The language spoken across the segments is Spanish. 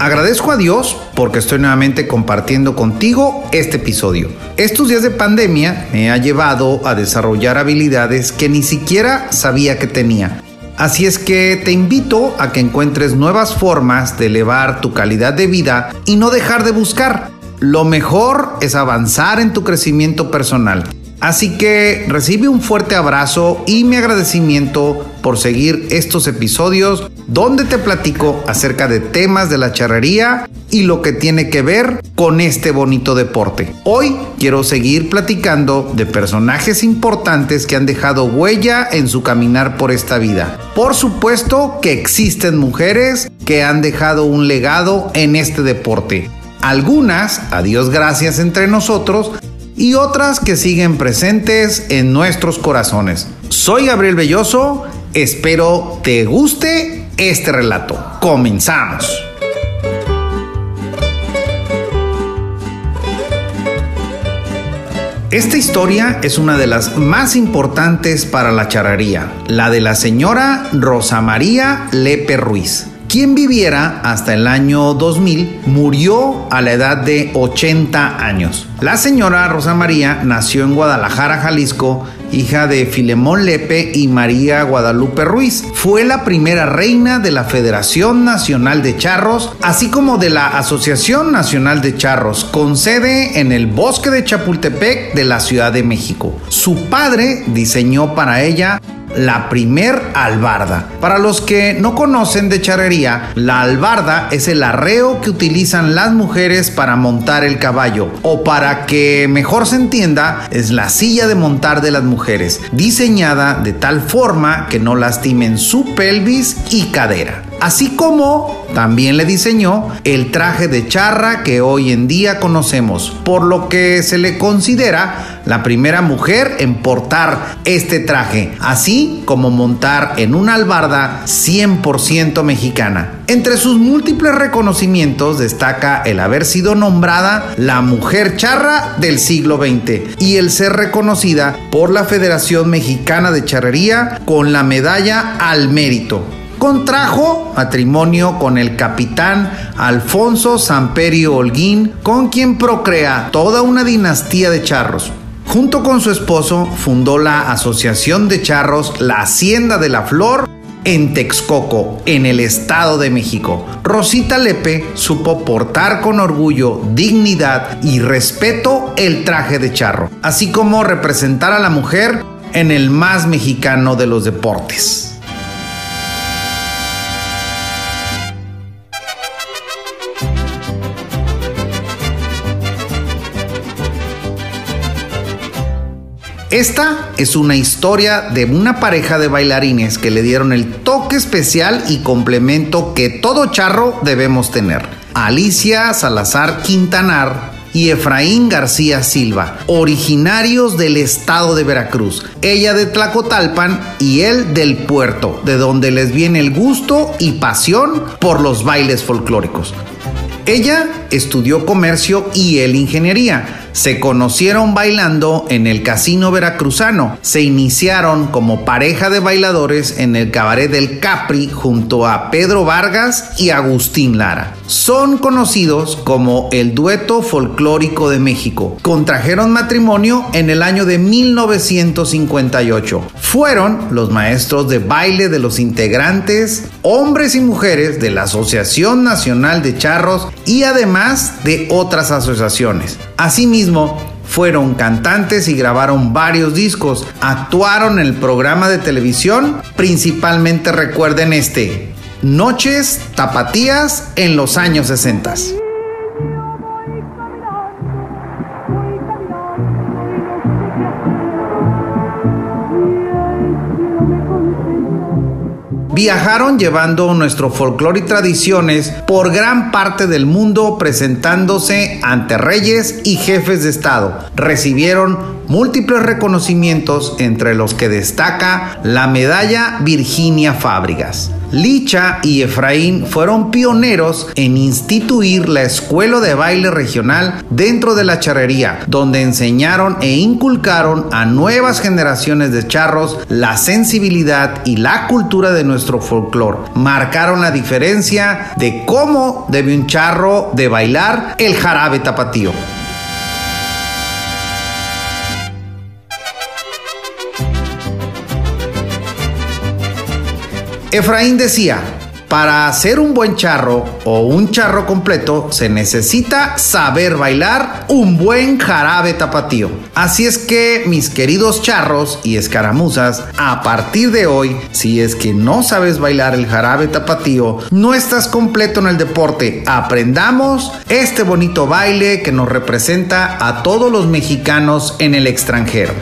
Agradezco a Dios porque estoy nuevamente compartiendo contigo este episodio. Estos días de pandemia me ha llevado a desarrollar habilidades que ni siquiera sabía que tenía. Así es que te invito a que encuentres nuevas formas de elevar tu calidad de vida y no dejar de buscar. Lo mejor es avanzar en tu crecimiento personal. Así que recibe un fuerte abrazo y mi agradecimiento por seguir estos episodios donde te platico acerca de temas de la charrería y lo que tiene que ver con este bonito deporte. Hoy quiero seguir platicando de personajes importantes que han dejado huella en su caminar por esta vida. Por supuesto que existen mujeres que han dejado un legado en este deporte. Algunas, a Dios gracias entre nosotros, y otras que siguen presentes en nuestros corazones. Soy Gabriel Belloso, espero te guste este relato. Comenzamos. Esta historia es una de las más importantes para la charrería, la de la señora Rosa María Lepe Ruiz quien viviera hasta el año 2000 murió a la edad de 80 años. La señora Rosa María nació en Guadalajara, Jalisco, hija de Filemón Lepe y María Guadalupe Ruiz. Fue la primera reina de la Federación Nacional de Charros, así como de la Asociación Nacional de Charros, con sede en el bosque de Chapultepec de la Ciudad de México. Su padre diseñó para ella la primer albarda. Para los que no conocen de charrería, la albarda es el arreo que utilizan las mujeres para montar el caballo o para que mejor se entienda es la silla de montar de las mujeres, diseñada de tal forma que no lastimen su pelvis y cadera así como también le diseñó el traje de charra que hoy en día conocemos, por lo que se le considera la primera mujer en portar este traje, así como montar en una albarda 100% mexicana. Entre sus múltiples reconocimientos destaca el haber sido nombrada la mujer charra del siglo XX y el ser reconocida por la Federación Mexicana de Charrería con la medalla al mérito contrajo matrimonio con el capitán Alfonso Samperio Holguín, con quien procrea toda una dinastía de charros. Junto con su esposo fundó la Asociación de Charros La Hacienda de la Flor en Texcoco, en el Estado de México. Rosita Lepe supo portar con orgullo, dignidad y respeto el traje de charro, así como representar a la mujer en el más mexicano de los deportes. Esta es una historia de una pareja de bailarines que le dieron el toque especial y complemento que todo charro debemos tener. Alicia Salazar Quintanar y Efraín García Silva, originarios del estado de Veracruz, ella de Tlacotalpan y él del puerto, de donde les viene el gusto y pasión por los bailes folclóricos. Ella estudió comercio y él ingeniería se conocieron bailando en el Casino Veracruzano. Se iniciaron como pareja de bailadores en el Cabaret del Capri junto a Pedro Vargas y Agustín Lara. Son conocidos como el dueto folclórico de México. Contrajeron matrimonio en el año de 1958. Fueron los maestros de baile de los integrantes, hombres y mujeres de la Asociación Nacional de Charros y además de otras asociaciones. Asimismo, fueron cantantes y grabaron varios discos. Actuaron en el programa de televisión, principalmente recuerden este, Noches Tapatías en los años 60. Viajaron llevando nuestro folclore y tradiciones por gran parte del mundo presentándose ante reyes y jefes de Estado. Recibieron múltiples reconocimientos entre los que destaca la medalla Virginia Fábrigas. Licha y Efraín fueron pioneros en instituir la escuela de baile regional dentro de la charrería, donde enseñaron e inculcaron a nuevas generaciones de charros la sensibilidad y la cultura de nuestro folclore. Marcaron la diferencia de cómo debe un charro de bailar el jarabe tapatío. Efraín decía, para hacer un buen charro o un charro completo se necesita saber bailar un buen jarabe tapatío. Así es que mis queridos charros y escaramuzas, a partir de hoy, si es que no sabes bailar el jarabe tapatío, no estás completo en el deporte. Aprendamos este bonito baile que nos representa a todos los mexicanos en el extranjero.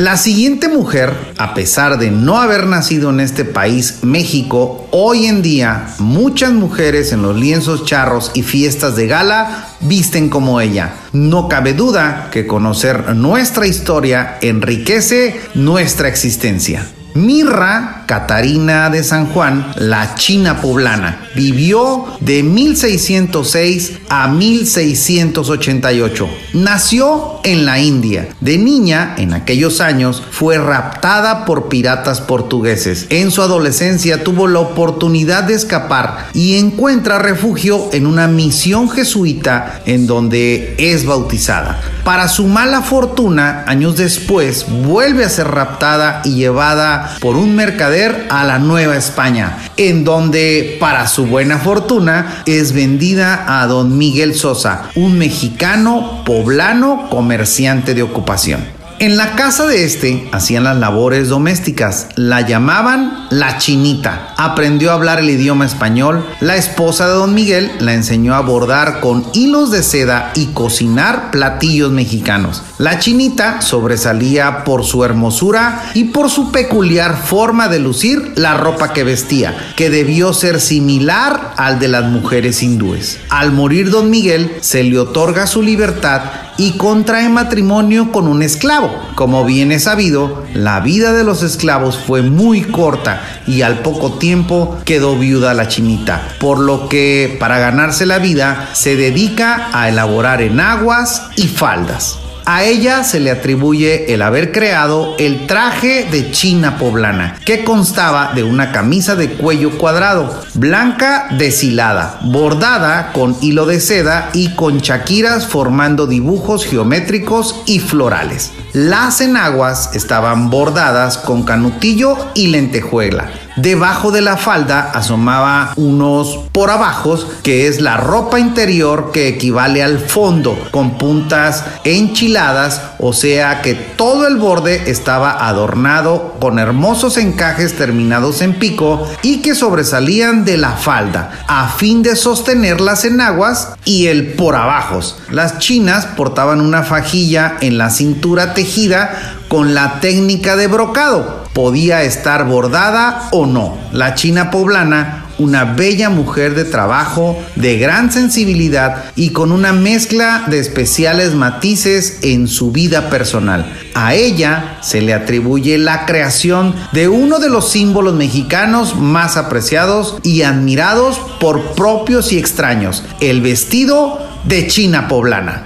La siguiente mujer, a pesar de no haber nacido en este país, México, hoy en día muchas mujeres en los lienzos charros y fiestas de gala visten como ella. No cabe duda que conocer nuestra historia enriquece nuestra existencia. Mirra Catarina de San Juan, la china poblana, vivió de 1606 a 1688. Nació en la India. De niña, en aquellos años, fue raptada por piratas portugueses. En su adolescencia tuvo la oportunidad de escapar y encuentra refugio en una misión jesuita en donde es bautizada. Para su mala fortuna, años después, vuelve a ser raptada y llevada por un mercader a la Nueva España, en donde, para su buena fortuna, es vendida a don Miguel Sosa, un mexicano poblano comerciante de ocupación. En la casa de este hacían las labores domésticas. La llamaban la chinita. Aprendió a hablar el idioma español. La esposa de don Miguel la enseñó a bordar con hilos de seda y cocinar platillos mexicanos. La chinita sobresalía por su hermosura y por su peculiar forma de lucir la ropa que vestía, que debió ser similar al de las mujeres hindúes. Al morir don Miguel se le otorga su libertad y contrae matrimonio con un esclavo. Como bien es sabido, la vida de los esclavos fue muy corta y al poco tiempo quedó viuda la chinita, por lo que para ganarse la vida se dedica a elaborar enaguas y faldas. A ella se le atribuye el haber creado el traje de China poblana, que constaba de una camisa de cuello cuadrado, blanca deshilada, bordada con hilo de seda y con chaquiras formando dibujos geométricos y florales. Las enaguas estaban bordadas con canutillo y lentejuela Debajo de la falda asomaba unos por abajos, que es la ropa interior que equivale al fondo, con puntas enchiladas, o sea que todo el borde estaba adornado con hermosos encajes terminados en pico y que sobresalían de la falda, a fin de sostener las enaguas y el por abajos. Las chinas portaban una fajilla en la cintura tejida con la técnica de brocado. Podía estar bordada o no. La china poblana, una bella mujer de trabajo, de gran sensibilidad y con una mezcla de especiales matices en su vida personal. A ella se le atribuye la creación de uno de los símbolos mexicanos más apreciados y admirados por propios y extraños, el vestido de china poblana.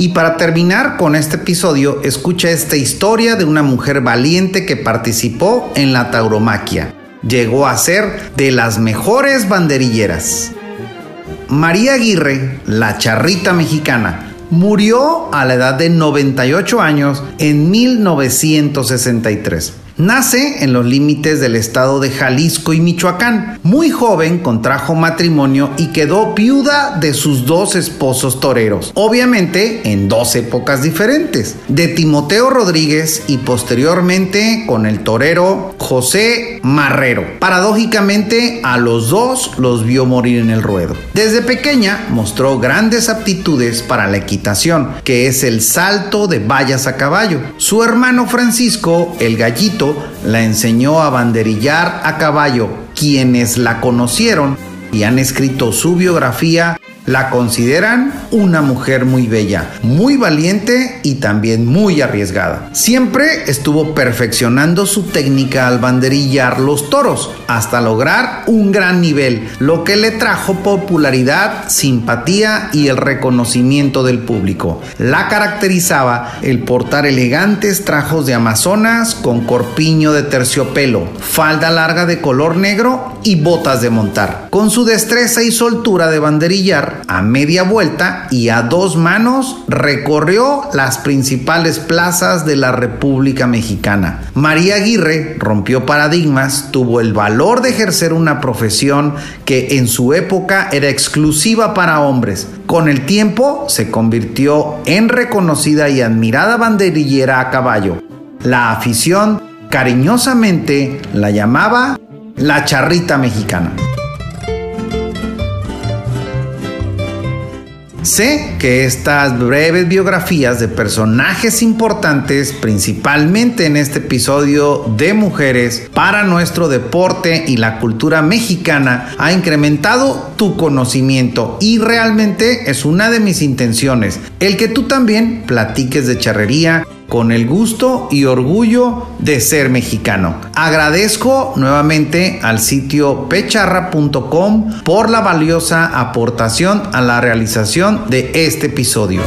Y para terminar con este episodio, escucha esta historia de una mujer valiente que participó en la tauromaquia. Llegó a ser de las mejores banderilleras. María Aguirre, la charrita mexicana, murió a la edad de 98 años en 1963. Nace en los límites del estado de Jalisco y Michoacán. Muy joven contrajo matrimonio y quedó viuda de sus dos esposos toreros, obviamente en dos épocas diferentes, de Timoteo Rodríguez y posteriormente con el torero José Marrero. Paradójicamente a los dos los vio morir en el ruedo. Desde pequeña mostró grandes aptitudes para la equitación, que es el salto de vallas a caballo. Su hermano Francisco, el gallito, la enseñó a banderillar a caballo. Quienes la conocieron y han escrito su biografía la consideran una mujer muy bella, muy valiente y también muy arriesgada. Siempre estuvo perfeccionando su técnica al banderillar los toros hasta lograr un gran nivel, lo que le trajo popularidad, simpatía y el reconocimiento del público. La caracterizaba el portar elegantes trajos de amazonas con corpiño de terciopelo, falda larga de color negro y botas de montar. Con su destreza y soltura de banderillar, a media vuelta y a dos manos recorrió las principales plazas de la República Mexicana. María Aguirre rompió paradigmas, tuvo el valor de ejercer una profesión que en su época era exclusiva para hombres. Con el tiempo se convirtió en reconocida y admirada banderillera a caballo. La afición cariñosamente la llamaba la charrita mexicana. Sé que estas breves biografías de personajes importantes, principalmente en este episodio de mujeres, para nuestro deporte y la cultura mexicana, ha incrementado tu conocimiento y realmente es una de mis intenciones, el que tú también platiques de charrería con el gusto y orgullo de ser mexicano. Agradezco nuevamente al sitio pecharra.com por la valiosa aportación a la realización de este episodio.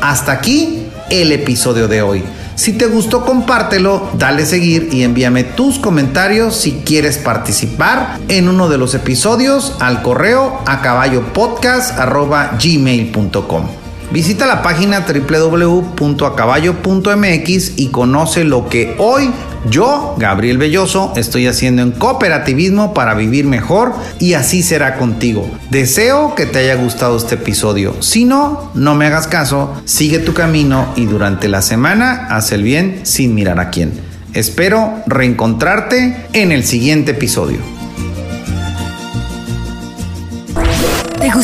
Hasta aquí el episodio de hoy. Si te gustó, compártelo, dale seguir y envíame tus comentarios si quieres participar en uno de los episodios al correo a caballopodcast.gmail.com. Visita la página www.acaballo.mx y conoce lo que hoy yo, Gabriel Belloso, estoy haciendo en cooperativismo para vivir mejor y así será contigo. Deseo que te haya gustado este episodio. Si no, no me hagas caso, sigue tu camino y durante la semana haz el bien sin mirar a quién. Espero reencontrarte en el siguiente episodio.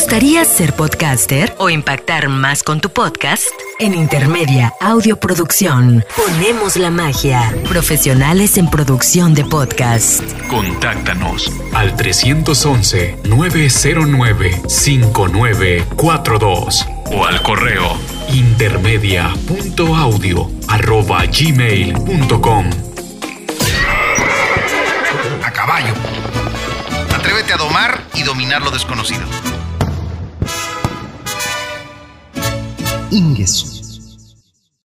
Gustaría ser podcaster o impactar más con tu podcast? En Intermedia Audio Producción ponemos la magia. Profesionales en producción de podcast. Contáctanos al 311-909-5942 o al correo intermedia.audio.gmail.com A caballo. Atrévete a domar y dominar lo desconocido. Ingesu.